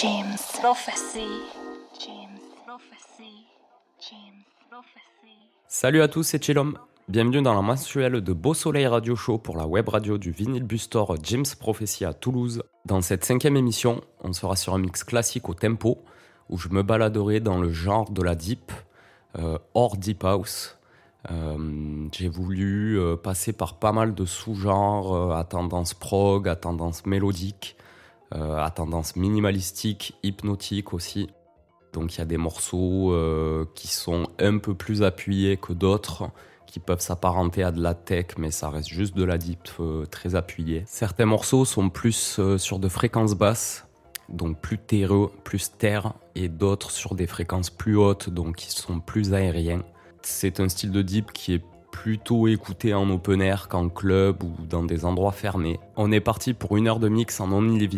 James Prophecy. James Prophecy. James Prophecy. Salut à tous, c'est Chillom. Bienvenue dans la mensuelle de Beau Soleil Radio Show pour la web radio du Vinyl Bustor James Prophecy à Toulouse. Dans cette cinquième émission, on sera sur un mix classique au tempo où je me baladerai dans le genre de la deep, euh, hors deep house. Euh, J'ai voulu euh, passer par pas mal de sous-genres euh, à tendance prog, à tendance mélodique, euh, à tendance minimalistique, hypnotique aussi. Donc il y a des morceaux euh, qui sont un peu plus appuyés que d'autres, qui peuvent s'apparenter à de la tech, mais ça reste juste de la deep euh, très appuyée. Certains morceaux sont plus euh, sur de fréquences basses, donc plus terreux, plus terre, et d'autres sur des fréquences plus hautes, donc qui sont plus aériens. C'est un style de deep qui est plutôt écouté en open air qu'en club ou dans des endroits fermés. On est parti pour une heure de mix en only les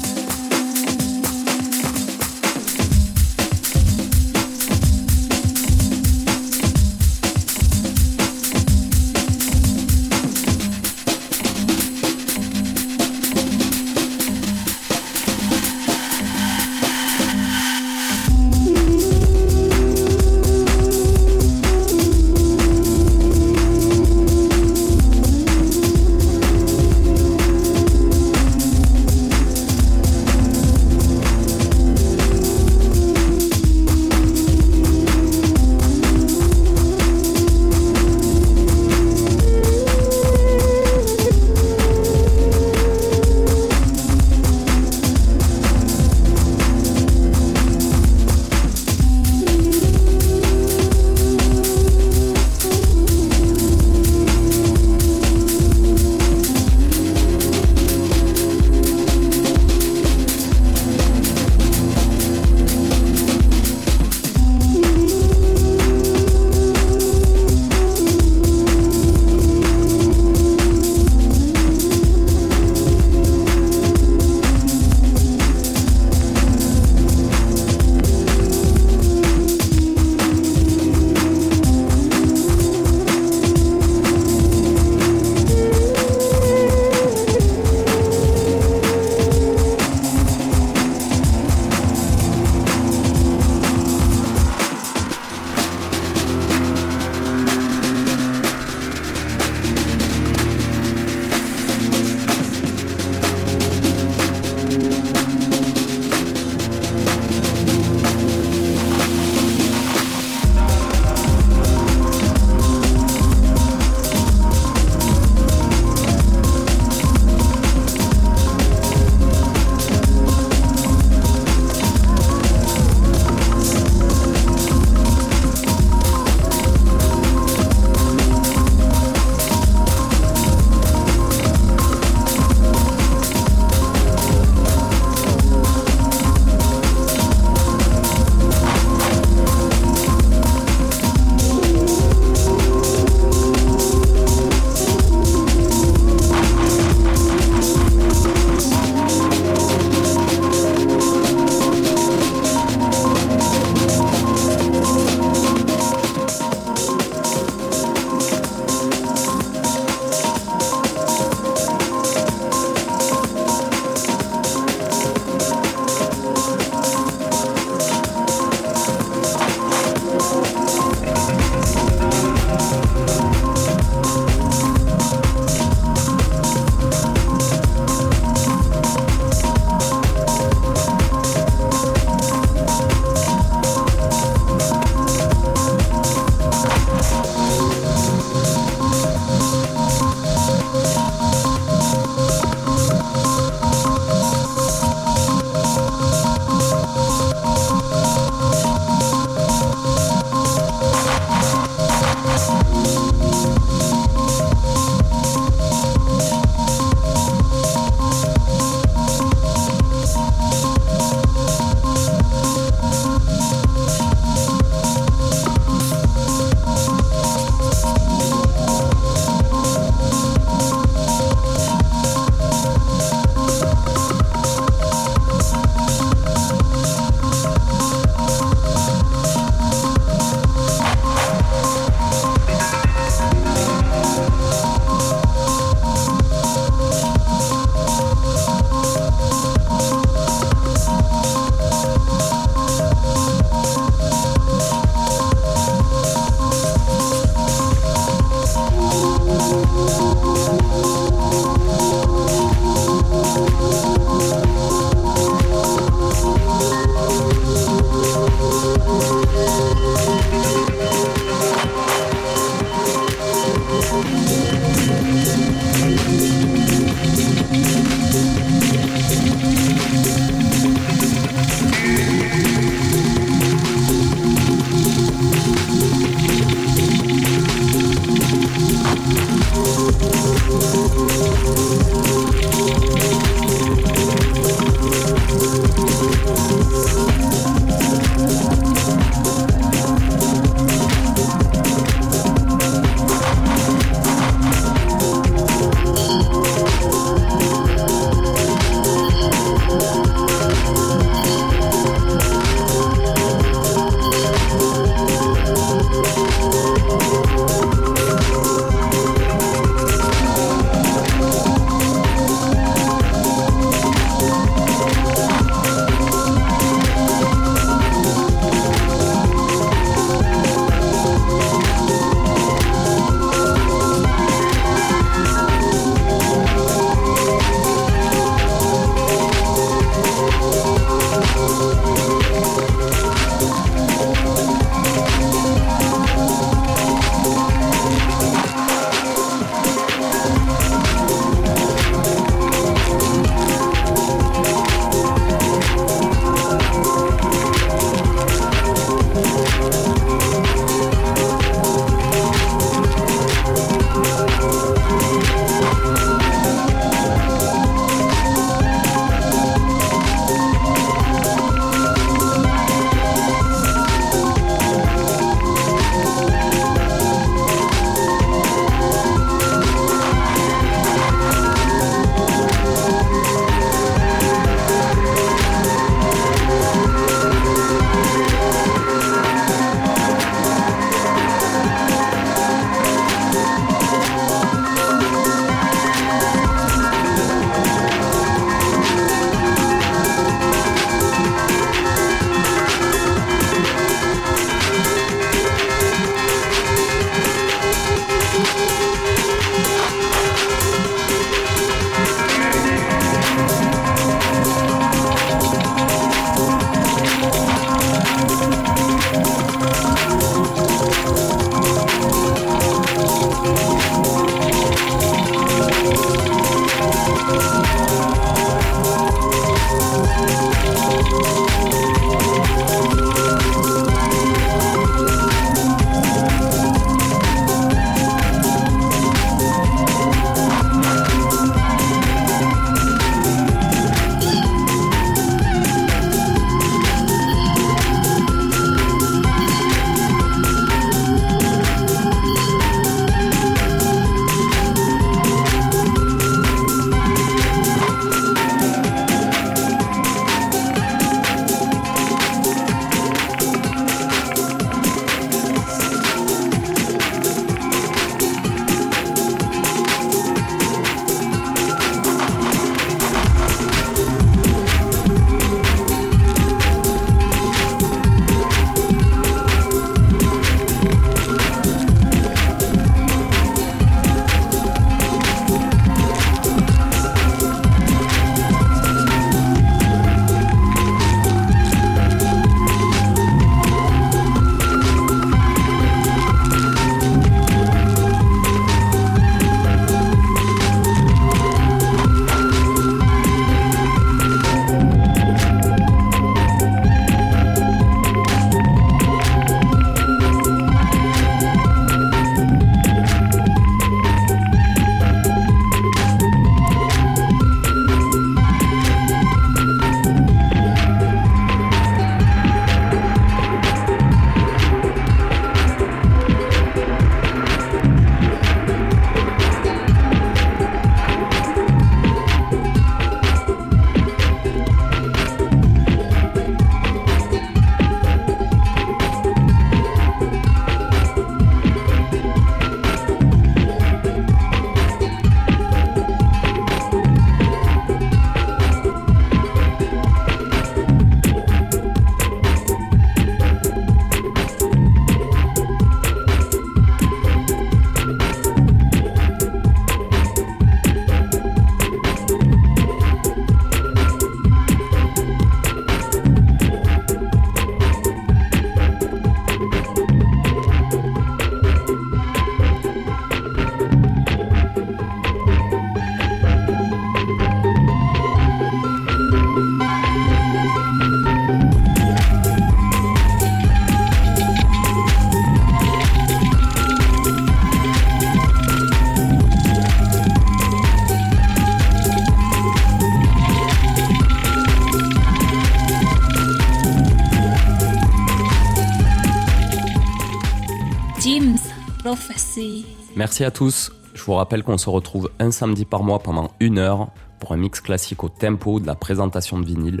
Merci à tous. Je vous rappelle qu'on se retrouve un samedi par mois pendant une heure pour un mix classique au tempo de la présentation de vinyle.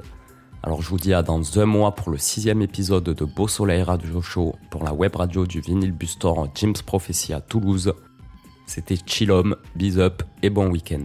Alors je vous dis à dans un mois pour le sixième épisode de Beau Soleil Radio Show pour la web radio du vinyle Bustor Jim's Prophecy à Toulouse. C'était Chillom, bis up et bon week-end.